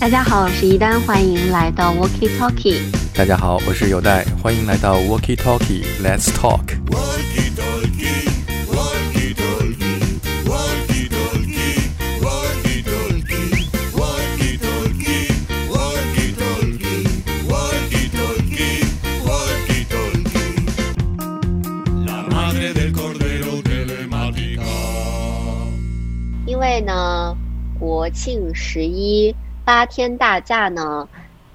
大家好，我是一丹，欢迎来到 Walkie Talkie。大家好，我是有代，欢迎来到 Walkie Talkie，Let's Talk。因为呢，国庆十一八天大假呢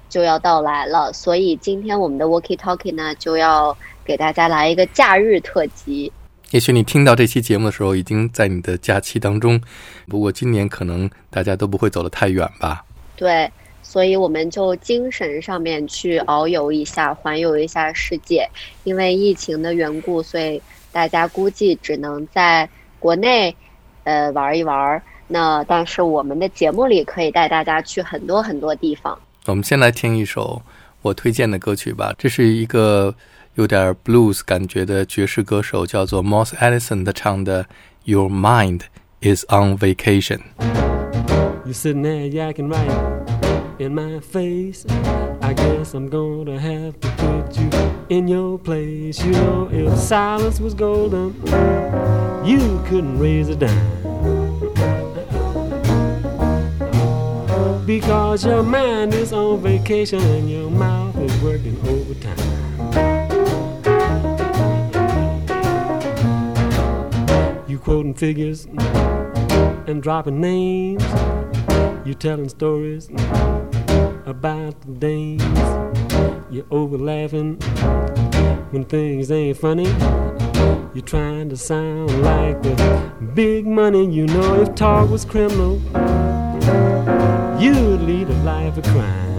就要到来了，所以今天我们的 Walkie Talkie 呢就要给大家来一个假日特辑。也许你听到这期节目的时候，已经在你的假期当中。不过今年可能大家都不会走得太远吧？对，所以我们就精神上面去遨游一下，环游一下世界。因为疫情的缘故，所以大家估计只能在国内呃玩一玩。那但是我们的节目里可以带大家去很多很多地方。我们先来听一首我推荐的歌曲吧。这是一个有点 blues 感觉的爵士歌手，叫做 Moss Allison 的唱的《Your Mind Is on Vacation》。You're sitting there yakking right in my face. I guess I'm gonna have to put you in your place. You know, if silence was golden, you couldn't raise a dime. Because your mind is on vacation and your mouth is working overtime. You quoting figures and dropping names. You telling stories about the days. You're over laughing when things ain't funny. You're trying to sound like the big money. You know if talk was criminal, you'd lead a life of crime.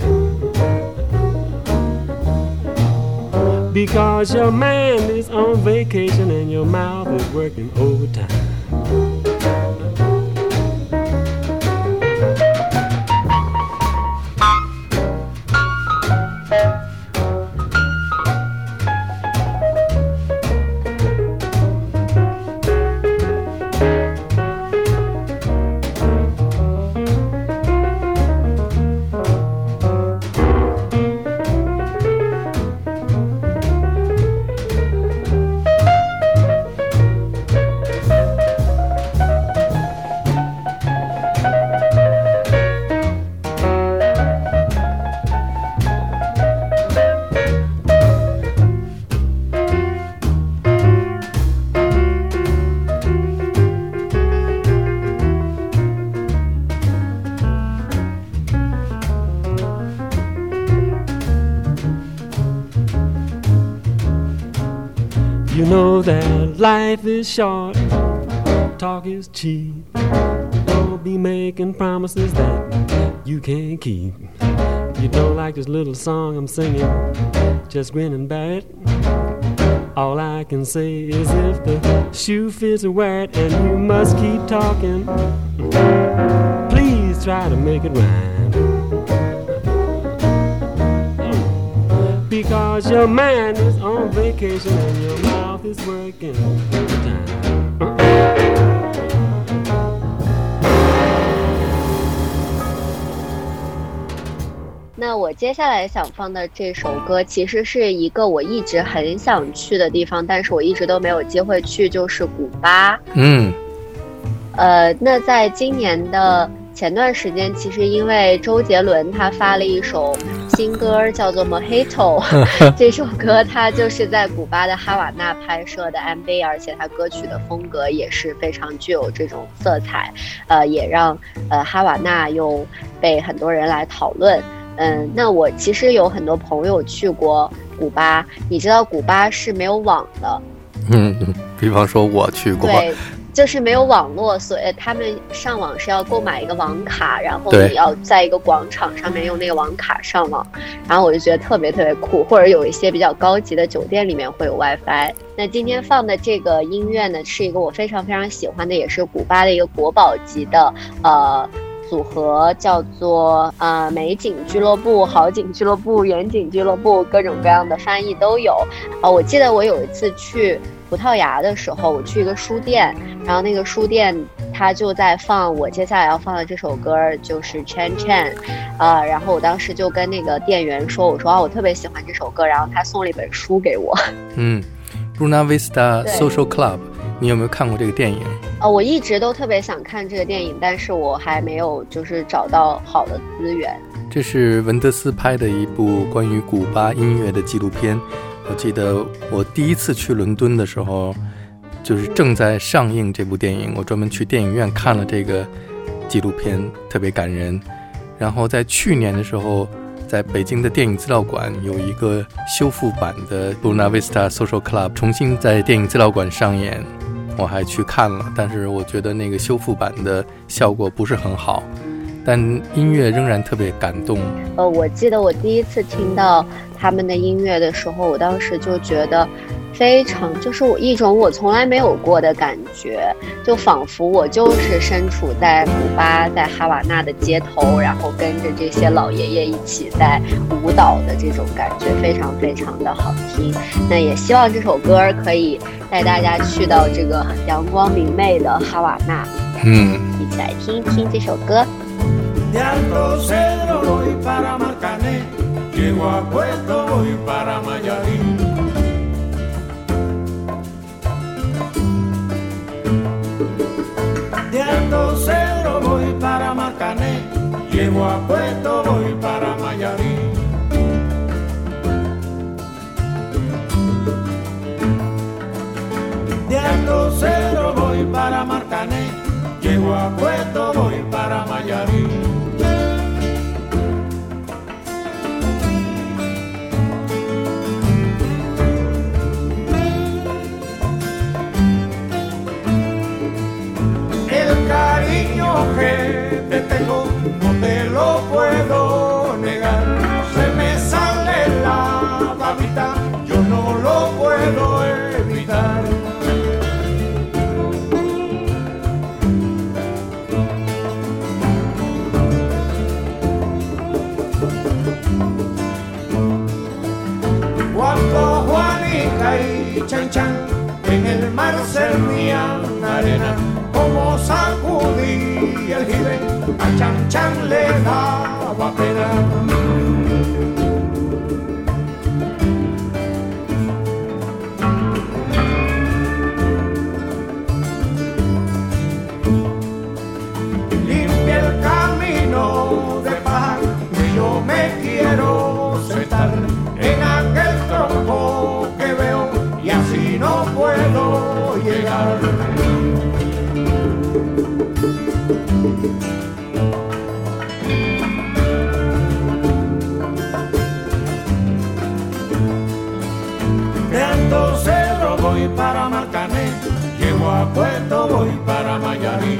Because your mind is on vacation and your mouth is working overtime. Life is short, talk is cheap. Don't be making promises that you can't keep. You don't like this little song I'm singing, just grin and bear it. All I can say is if the shoe fits, wear it, and you must keep talking. Please try to make it rhyme. Because your mind is on vacation and your mouth is working overtime. 那我接下来想放的这首歌，其实是一个我一直很想去的地方，但是我一直都没有机会去，就是古巴。嗯，呃，那在今年的前段时间，其实因为周杰伦他发了一首新歌，叫做《Mojito》，这首歌他就是在古巴的哈瓦那拍摄的 MV，而且他歌曲的风格也是非常具有这种色彩，呃，也让呃哈瓦那又被很多人来讨论。嗯，那我其实有很多朋友去过古巴，你知道古巴是没有网的，嗯，比方说我去过，对，就是没有网络，所以他们上网是要购买一个网卡，然后对你要在一个广场上面用那个网卡上网，然后我就觉得特别特别酷，或者有一些比较高级的酒店里面会有 WiFi。那今天放的这个音乐呢，是一个我非常非常喜欢的，也是古巴的一个国宝级的呃。组合叫做呃美景俱乐部、好景俱乐部、远景俱乐部，各种各样的翻译都有。啊、我记得我有一次去葡萄牙的时候，我去一个书店，然后那个书店它他就在放我接下来要放的这首歌，就是 Chan Chan，呃，然后我当时就跟那个店员说，我说啊，我特别喜欢这首歌，然后他送了一本书给我。嗯，Runa Vista Social Club，你有没有看过这个电影？呃，我一直都特别想看这个电影，但是我还没有就是找到好的资源。这是文德斯拍的一部关于古巴音乐的纪录片。我记得我第一次去伦敦的时候，就是正在上映这部电影，我专门去电影院看了这个纪录片，特别感人。然后在去年的时候，在北京的电影资料馆有一个修复版的《Luna Vista Social Club》，重新在电影资料馆上演，我还去看了，但是我觉得那个修复版的效果不是很好。但音乐仍然特别感动。呃，我记得我第一次听到他们的音乐的时候，我当时就觉得非常，就是我一种我从来没有过的感觉，就仿佛我就是身处在古巴，在哈瓦那的街头，然后跟着这些老爷爷一起在舞蹈的这种感觉，非常非常的好听。那也希望这首歌可以带大家去到这个阳光明媚的哈瓦那，嗯，一起来听一听这首歌。De Alto Cedro voy para Marcané, llego a Puerto voy para Mayarí. De Alto Cedro voy para Marcané, llego a Puerto voy para Mayarí. De Alto Cedro voy para Marcané, llego a Puerto voy para Mayarí. Que te tengo no te lo puedo negar. Se me sale la babita, yo no lo puedo evitar. Cuando Juanica y Chan Chan en el mar servían arena, como sacudí el a Chan Chan le daba De Alto Cerro voy para Marcané, llego a Puerto voy para Mayarí.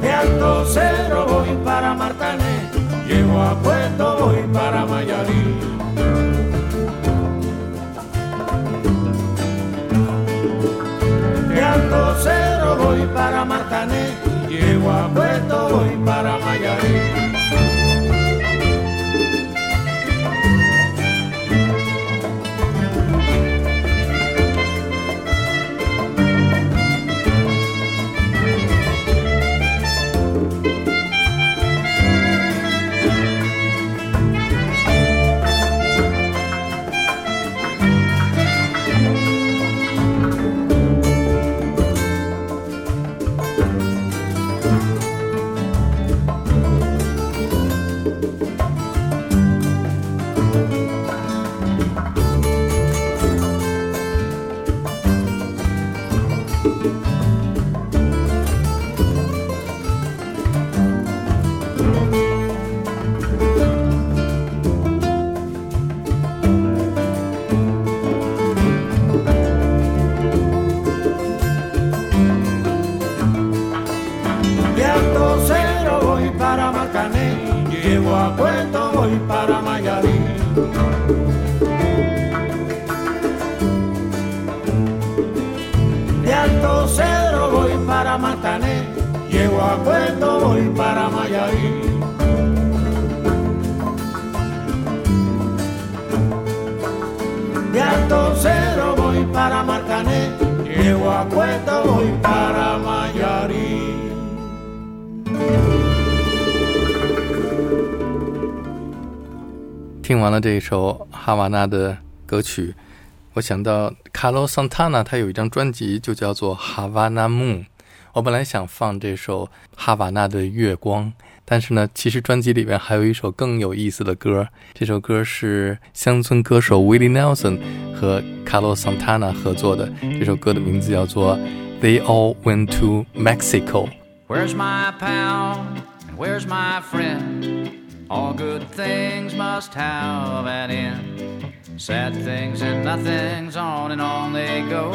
De Alto Cerro voy para Marcané, llego a Puerto voy para Mayarí. Cerro voy para Marcané, llego a Puerto voy para Mayarí. 完了这一首哈瓦那的歌曲，我想到卡洛桑塔纳，他有一张专辑就叫做《哈瓦那 Moon》。我本来想放这首哈瓦那的月光，但是呢，其实专辑里面还有一首更有意思的歌。这首歌是乡村歌手 Willie Nelson 和卡洛桑塔纳合作的。这首歌的名字叫做《They All Went to Mexico》。Where's my pal? Where's my friend? All good things must have an end. Sad things and nothings on and on they go.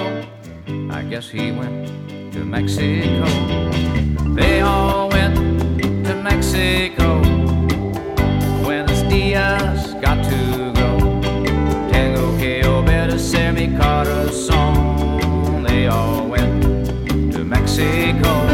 I guess he went to Mexico. They all went to Mexico. Buenos dias, got to go. Tango que obedecer mi corazón. They all went to Mexico.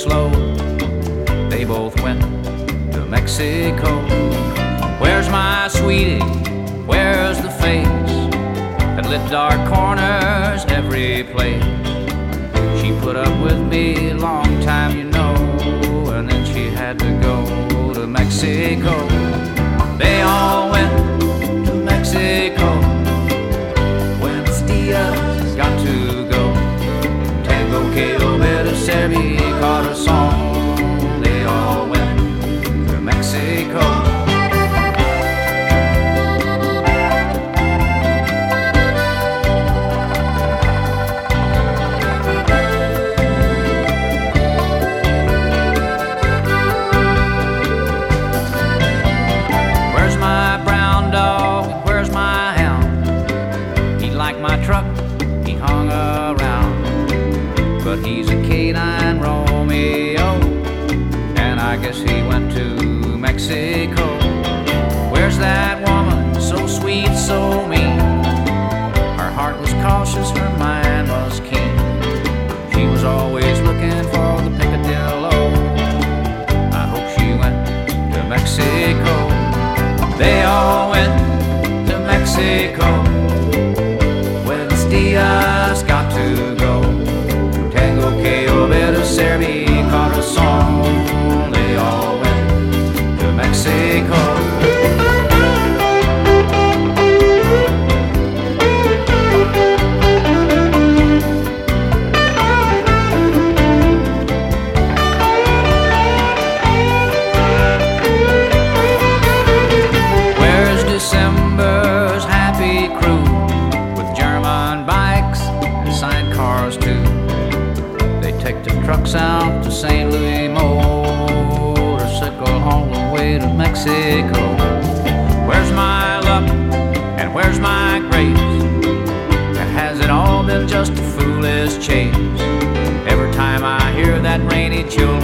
Slow. They both went to Mexico. Where's my sweetie? Where's the face that lit dark corners every place? She put up with me a long time, you know, and then she had to go to Mexico. They all went so need your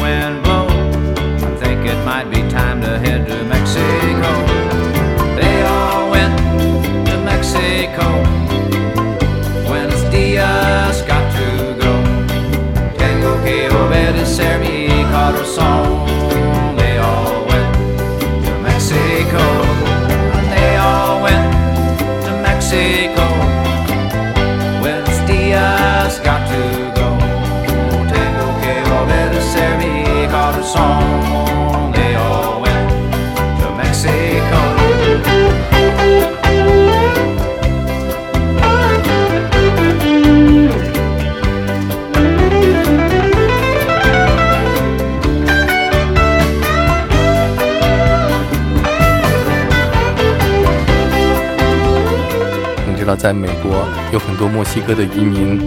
在美国有很多墨西哥的移民，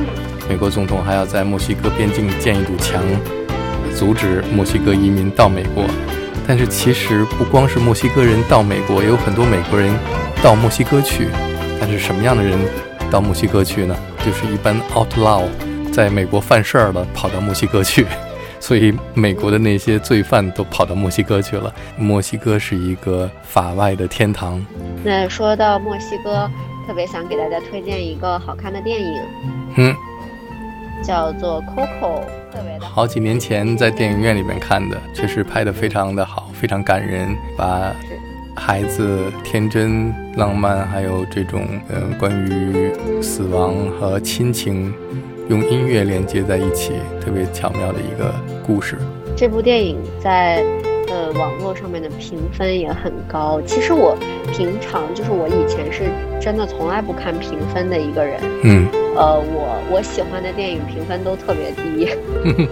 美国总统还要在墨西哥边境建一堵墙，阻止墨西哥移民到美国。但是其实不光是墨西哥人到美国，也有很多美国人到墨西哥去。但是什么样的人到墨西哥去呢？就是一般 outlaw，在美国犯事儿了，跑到墨西哥去，所以美国的那些罪犯都跑到墨西哥去了。墨西哥是一个法外的天堂。那说到墨西哥，特别想给大家推荐一个好看的电影，嗯，叫做《Coco》，特别的好几年前在电影院里面看的，确实拍得非常的好，非常感人，把孩子天真、浪漫，还有这种呃关于死亡和亲情，用音乐连接在一起，特别巧妙的一个故事。这部电影在呃网络上面的评分也很高。其实我平常就是我以前是真的从来不看评分的一个人，嗯呃，我我喜欢的电影评分都特别低。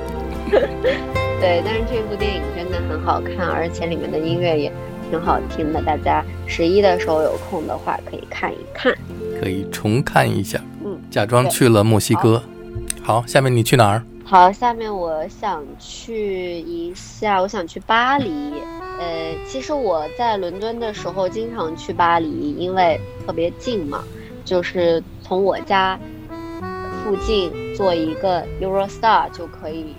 对，但是这部电影真的很好看，而且里面的音乐也挺好听的。大家十一的时候有空的话可以看一看。可以重看一下。嗯，假装去了墨西哥。好，下面你去哪儿？好，下面我想去一下，我想去巴黎。呃，其实我在伦敦的时候经常去巴黎，因为特别近嘛，就是从我家附近坐一个 Eurostar 就可以，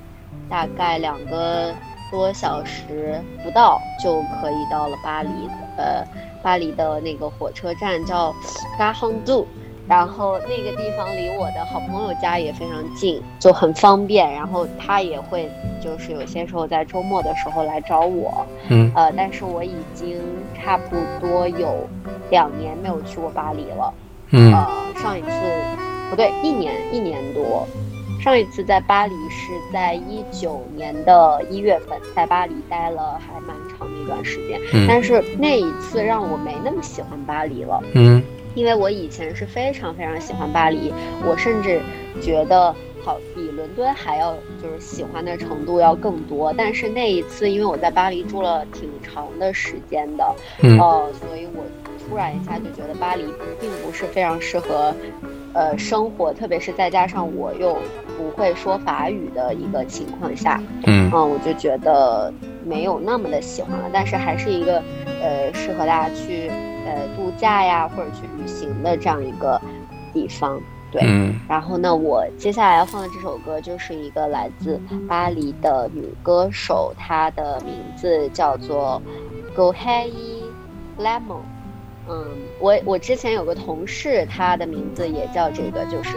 大概两个多小时不到就可以到了巴黎。呃，巴黎的那个火车站叫 Gare h o n d u 然后那个地方离我的好朋友家也非常近，就很方便。然后他也会就是有些时候在周末的时候来找我，嗯呃，但是我已经差不多有两年没有去过巴黎了。嗯呃，上一次不对，一年一年多。上一次在巴黎是在一九年的一月份，在巴黎待了还蛮长的一段时间，嗯但是那一次让我没那么喜欢巴黎了。嗯因为我以前是非常非常喜欢巴黎，我甚至觉得好比伦敦还要就是喜欢的程度要更多。但是那一次，因为我在巴黎住了挺长的时间的，嗯呃，所以我突然一下就觉得巴黎并不是非常适合，呃，生活，特别是再加上我又不会说法语的一个情况下，嗯嗯，我就觉得没有那么的喜欢了，但是还是一个呃适合大家去呃度假呀或者去旅行的这样一个地方。对，嗯然后呢，我接下来要放的这首歌就是一个来自巴黎的女歌手，她的名字叫做 Gohei Lemon。嗯，我我之前有个同事，她的名字也叫这个，就是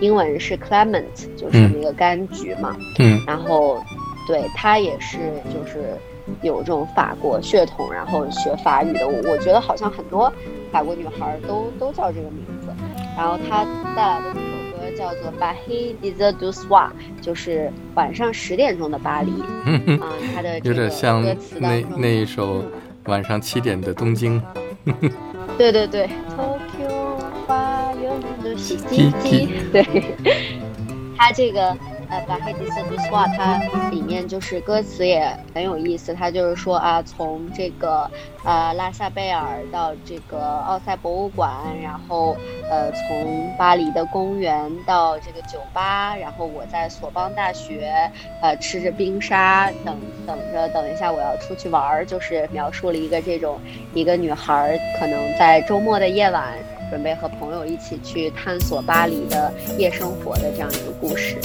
英文是 Clement，就是嗯那个柑橘嘛。嗯然后，对她也是就是有这种法国血统，然后学法语的。我我觉得好像很多法国女孩儿都都叫这个名字。然后她带来的这首歌叫做《巴黑 d i z du Soir》，就是晚上十点钟的巴黎。嗯哼，啊、他的这有个点像那那一首嗯晚上七点的东京。对对对，Tokyo 花园的洗衣机，对，它 这个呃，巴黑迪斯杜斯瓦，它里面就是歌词也很有意思，它就是说啊，从这个呃拉萨贝尔到这个奥赛博物馆，然后呃从巴黎的公园到这个酒吧，然后我在索邦大学呃吃着冰沙，等等着等一下我要出去玩儿，就是描述了一个这种一个女孩可能在周末的夜晚。准备和朋友一起去探索巴黎的夜生活的这样一个故事，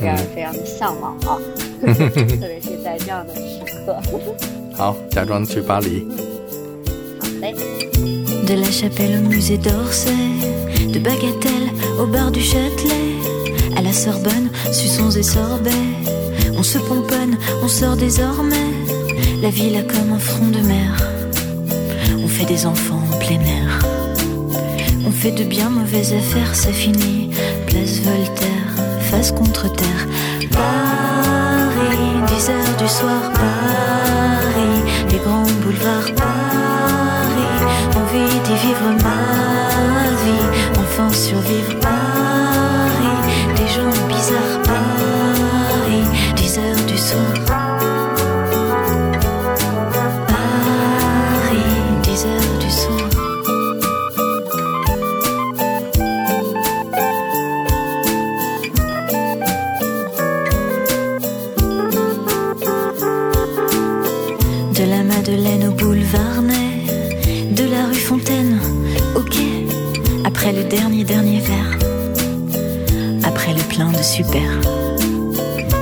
非常非常的向往啊，特别是在这样的时刻。好，假装去巴黎。好嘞。De la chapelle au musée d'Orsay, de Bagatelle au bar du Châtelet, à la Sorbonne, suçons et sorbets. On se pomponne, on sort désormais. La ville a comme un front de mer. On fait des enfants en plein air. On fait de bien mauvaises affaires, ça finit. Place Voltaire, face contre terre. Paris, 10 heures du soir, Paris, les grands boulevards, Paris. Envie d'y vivre ma vie, enfin survivre Paris. Madeleine au boulevard Ney, de la rue Fontaine au quai, après le dernier dernier verre. après le plein de super.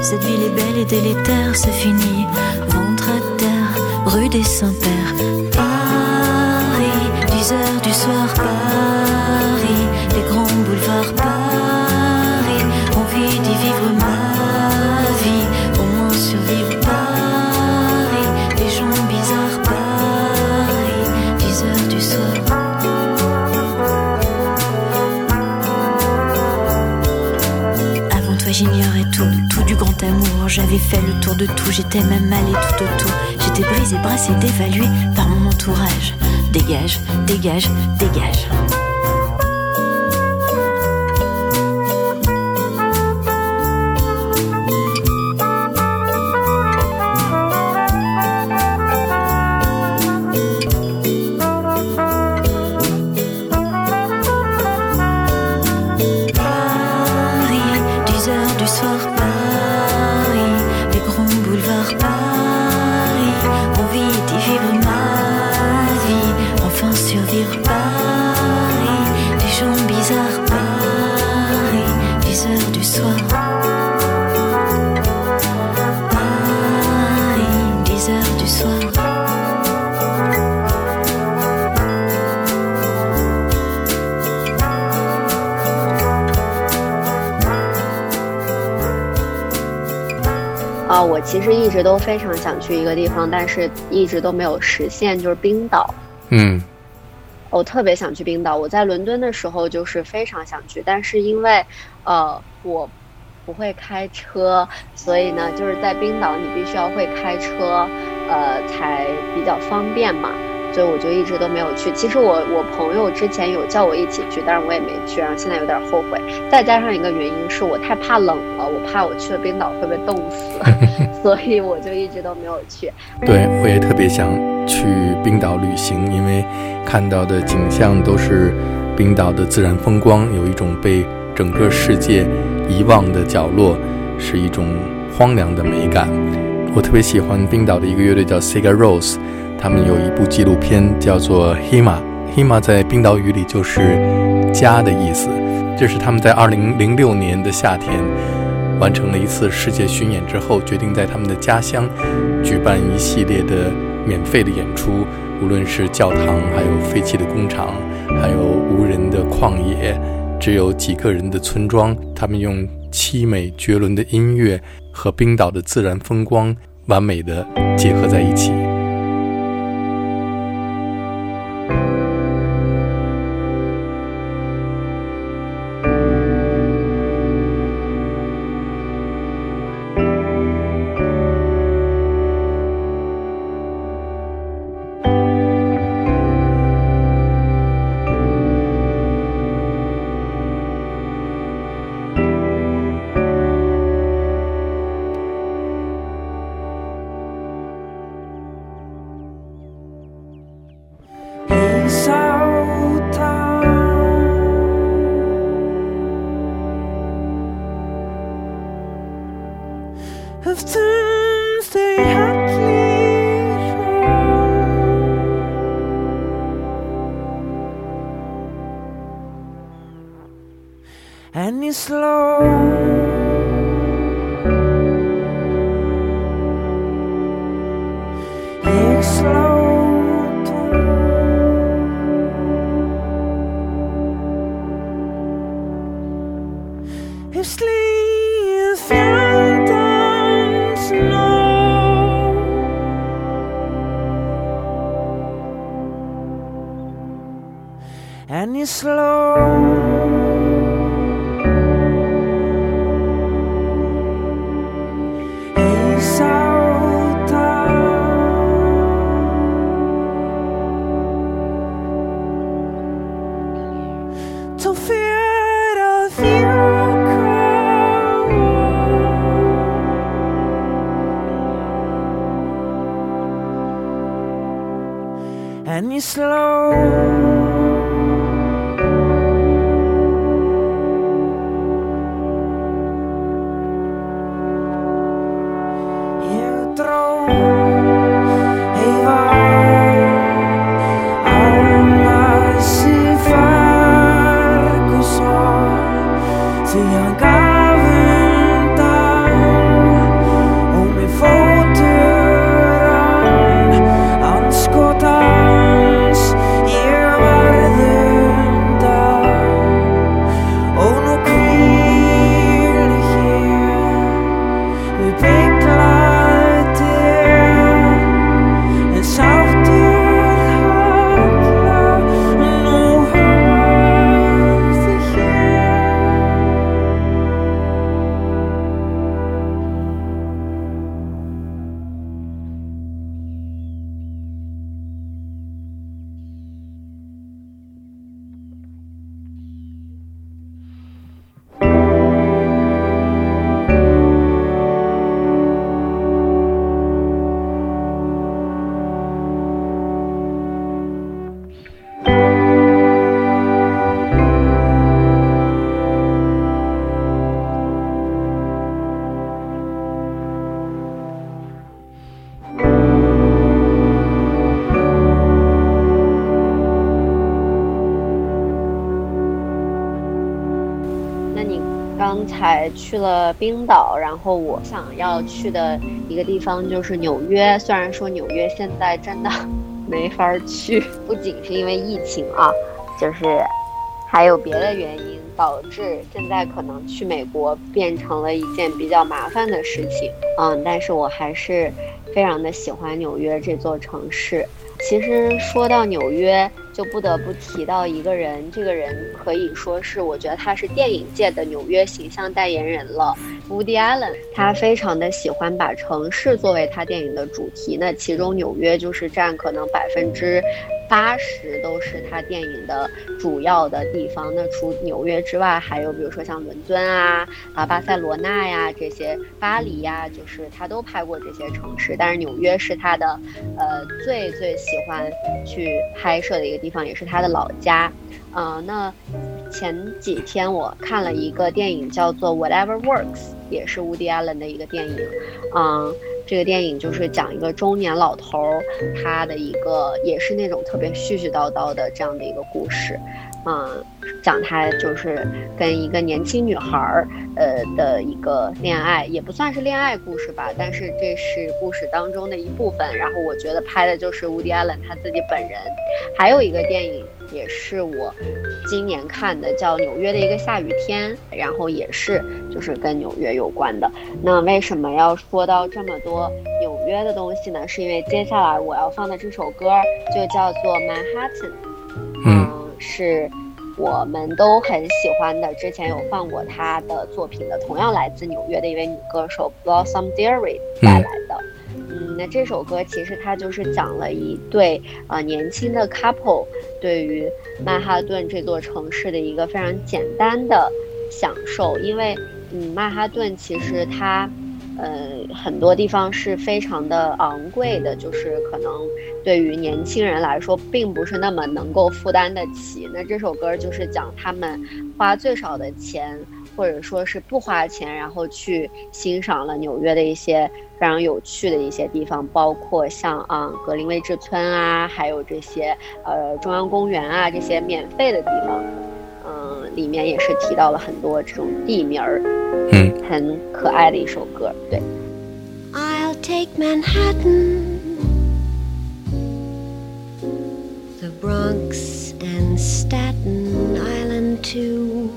Cette ville est belle et délétère, c'est fini. Ventre à terre, rue des Saints-Pères. Paris, 10 heures du soir, Paris, les grands boulevards, j'ignorais tout, tout du grand amour. J'avais fait le tour de tout, j'étais même allé tout autour. J'étais brisé, brassé, dévalué par mon entourage. Dégage, dégage, dégage. 其实一直都非常想去一个地方，但是一直都没有实现，就是冰岛。嗯我特别想去冰岛。我在伦敦的时候就是非常想去，但是因为呃我不会开车，所以呢就是在冰岛你必须要会开车，呃才比较方便嘛。所以我就一直都没有去。其实我我朋友之前有叫我一起去，但是我也没去，然后现在有点后悔。再加上一个原因是我太怕冷了，我怕我去了冰岛会被冻死，所以我就一直都没有去。对，我也特别想去冰岛旅行，因为看到的景象都是冰岛的自然风光，有一种被整个世界遗忘的角落，是一种荒凉的美感。我特别喜欢冰岛的一个乐队叫 Sigur Rós，他们有一部纪录片叫做《Hima》，Hima 在冰岛语里就是家的意思。这是他们在2006年的夏天完成了一次世界巡演之后，决定在他们的家乡举办一系列的免费的演出，无论是教堂，还有废弃的工厂，还有无人的旷野，只有几个人的村庄，他们用凄美绝伦的音乐和冰岛的自然风光完美的结合在一起。Down To fear of you come And you slow 还去了冰岛，然后我想要去的一个地方就是纽约。虽然说纽约现在真的 没法去，不仅是因为疫情啊，就是还有别的原因导致现在可能去美国变成了一件比较麻烦的事情。嗯，但是我还是非常的喜欢纽约这座城市。其实说到纽约，就不得不提到一个人，这个人可以说是我觉得他是电影界的纽约形象代言人了，Woody Allen。他非常的喜欢把城市作为他电影的主题，那其中纽约就是占可能百分之。八十都是他电影的主要的地方。那除纽约之外，还有比如说像伦敦啊、啊巴塞罗那呀这些，巴黎呀，就是他都拍过这些城市。但是纽约是他的，呃，最最喜欢去拍摄的一个地方，也是他的老家。嗯，那前几天我看了一个电影，叫做《Whatever Works》，也是 Woody Allen 的一个电影。嗯。这个电影就是讲一个中年老头儿，他的一个也是那种特别絮絮叨叨的这样的一个故事，嗯，讲他就是跟一个年轻女孩儿，呃的一个恋爱，也不算是恋爱故事吧，但是这是故事当中的一部分。然后我觉得拍的就是乌迪·艾伦他自己本人。还有一个电影也是我今年看的，叫《纽约的一个下雨天》，然后也是就是跟纽约有关的。那为什么要说到这么多纽约的东西呢？是因为接下来我要放的这首歌就叫做《Manhattan》，嗯，是我们都很喜欢的，之前有放过她的作品的，同样来自纽约的一位女歌手 Blossom Dearie 带来的。嗯，那这首歌其实它就是讲了一对呃年轻的 couple 对于曼哈顿这座城市的一个非常简单的享受，因为嗯曼哈顿其实它呃很多地方是非常的昂贵的，就是可能对于年轻人来说并不是那么能够负担得起。那这首歌就是讲他们花最少的钱。或者说是不花钱，然后去欣赏了纽约的一些非常有趣的一些地方，包括像啊格林威治村啊，还有这些呃中央公园啊这些免费的地方，嗯，里面也是提到了很多这种地名儿，嗯，很可爱的一首歌，对。I'll take Manhattan, the Bronx and Staten Island too.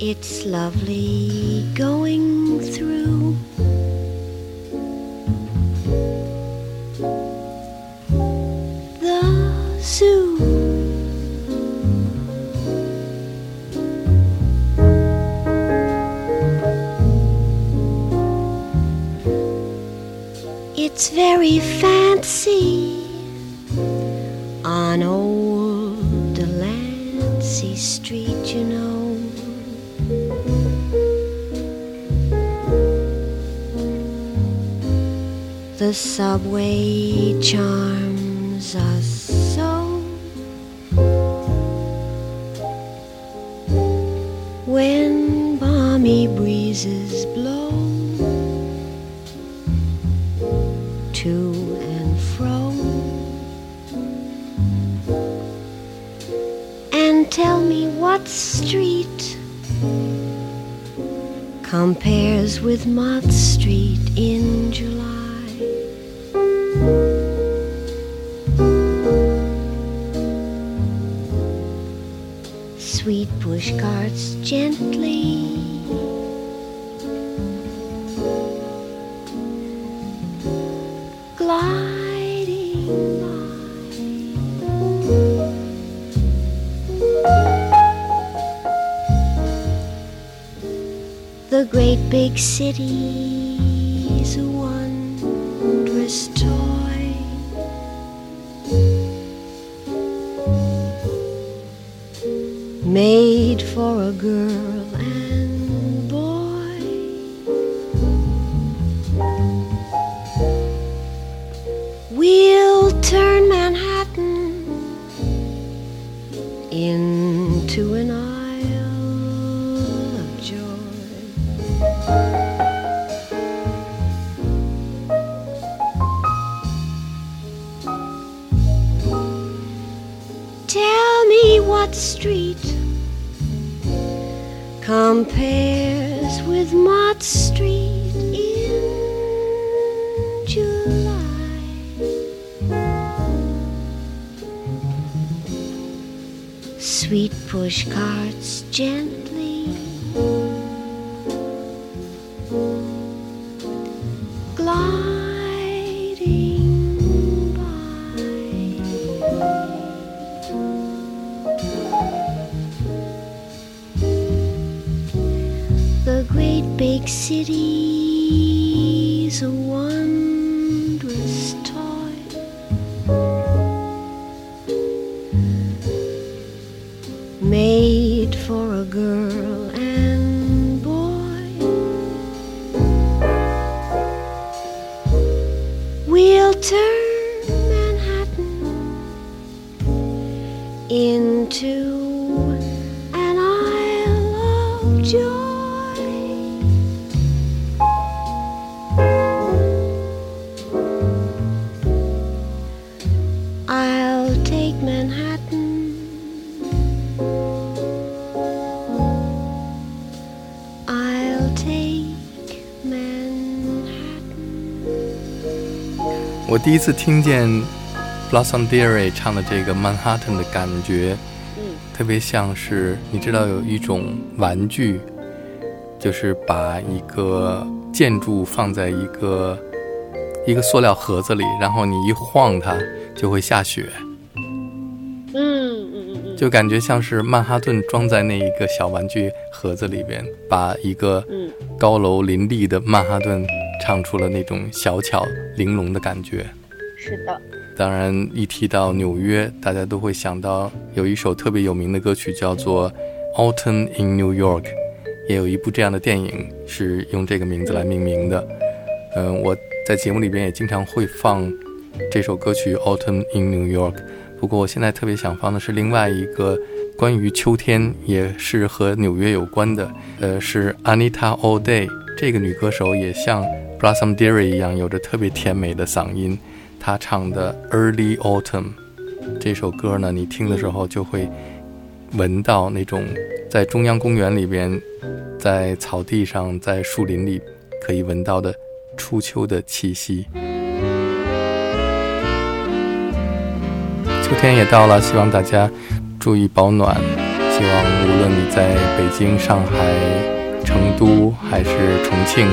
It's lovely going through Subway charms us so. When balmy breezes blow to and fro, and tell me what street compares with Mott Sweet push carts gently gliding by. The great big city's a wondrous. July. Sweet push carts gently 我第一次听见 Blossom Dearie 唱的这个 Manhattan 的感觉，嗯，特别像是你知道有一种玩具，就是把一个建筑放在一个一个塑料盒子里，然后你一晃它就会下雪，嗯嗯嗯嗯。就感觉像是曼哈顿装在那一个小玩具盒子里边，把一个嗯，高楼林立的曼哈顿唱出了那种小巧玲珑的感觉。是的，当然，一提到纽约，大家都会想到有一首特别有名的歌曲叫做《Autumn in New York》，也有一部这样的电影是用这个名字来命名的。嗯，我在节目里边也经常会放这首歌曲《Autumn in New York》，不过我现在特别想放的是另外一个关于秋天，也是和纽约有关的，呃，是 Anita O'Day 这个女歌手也像 Blossom Dearie 一样，有着特别甜美的嗓音。她唱的《Early Autumn》这首歌呢，你听的时候就会闻到那种在中央公园里边，在草地上，在树林里可以闻到的初秋的气息。秋天也到了，希望大家注意保暖。希望无论你在北京、上海、都还是重庆，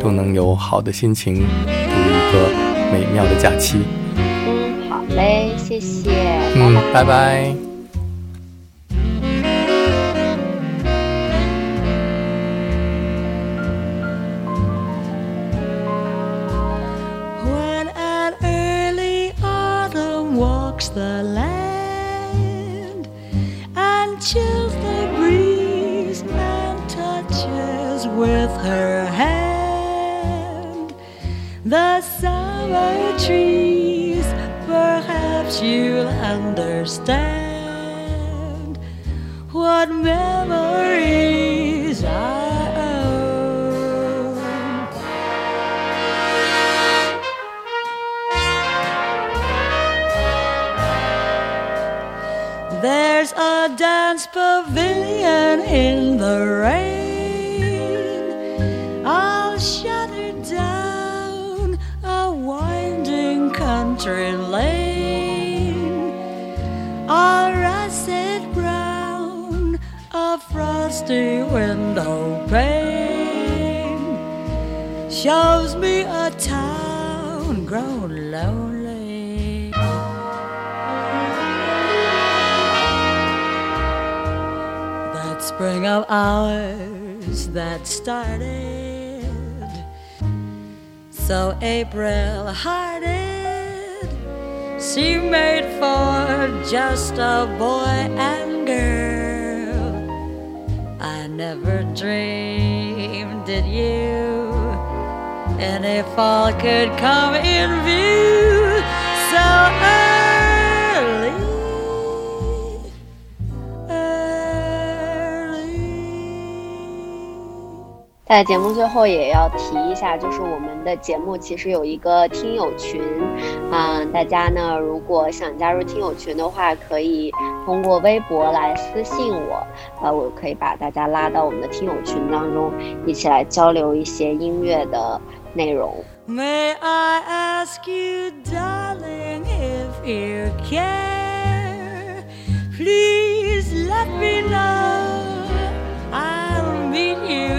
都能有好的心情，度一个美妙的假期。嗯，好嘞，谢谢，嗯，拜拜。With her hand the summer trees, perhaps you'll understand what memories I own. There's a dance pavilion in the rain. Country lane. A russet brown, a frosty window pane shows me a town grown lonely. that spring of ours that started so April hearted. She made for just a boy and girl. I never dreamed that you any fall could come in view 在节目最后也要提一下，就是我们的节目其实有一个听友群，嗯，大家呢如果想加入听友群的话，可以通过微博来私信我，呃，我可以把大家拉到我们的听友群当中，一起来交流一些音乐的内容。May I ask you, darling, if you care? Please let me know. I'll meet you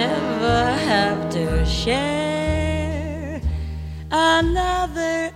never have to share another